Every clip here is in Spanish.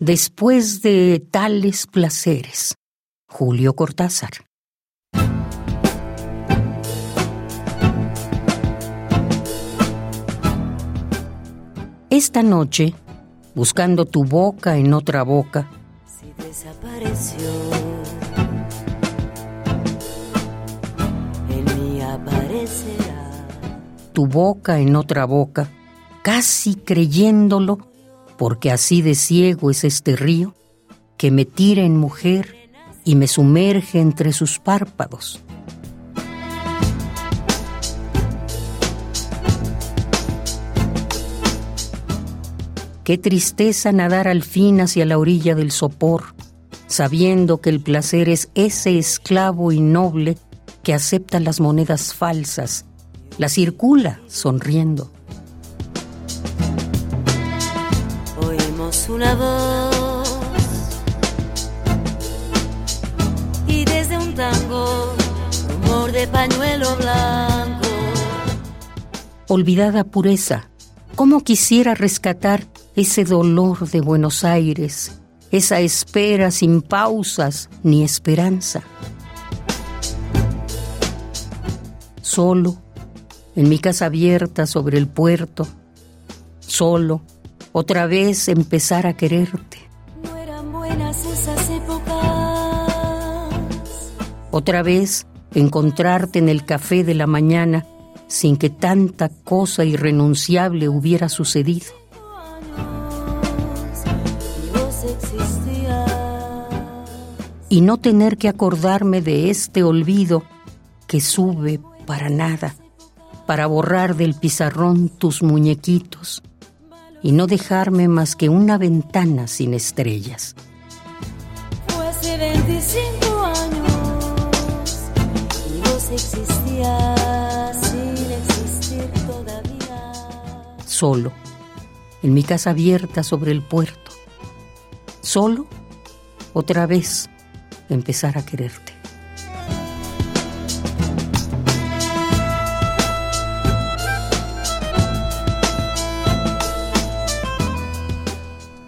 Después de tales placeres. Julio Cortázar. Esta noche, buscando tu boca en otra boca, si desapareció, en mí aparecerá. Tu boca en otra boca, casi creyéndolo, porque así de ciego es este río, que me tira en mujer y me sumerge entre sus párpados. Qué tristeza nadar al fin hacia la orilla del sopor, sabiendo que el placer es ese esclavo innoble que acepta las monedas falsas, la circula sonriendo. Una voz y desde un tango, rumor de pañuelo blanco. Olvidada pureza, ¿cómo quisiera rescatar ese dolor de Buenos Aires, esa espera sin pausas ni esperanza. Solo, en mi casa abierta sobre el puerto, solo, otra vez empezar a quererte. No eran buenas esas épocas. Otra vez encontrarte en el café de la mañana sin que tanta cosa irrenunciable hubiera sucedido. y no tener que acordarme de este olvido que sube para nada, para borrar del pizarrón tus muñequitos y no dejarme más que una ventana sin estrellas. Fue hace 25 años y vos existías sin existir todavía. Solo, en mi casa abierta sobre el puerto. Solo, otra vez, empezar a quererte.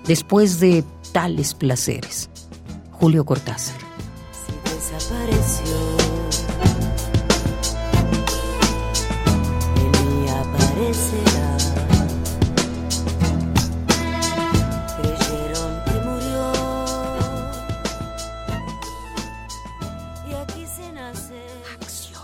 después de tales placeres. Julio Cortázar. Si desapareció, en mí aparecerá. Creyeron que murió y aquí se nace. Acción.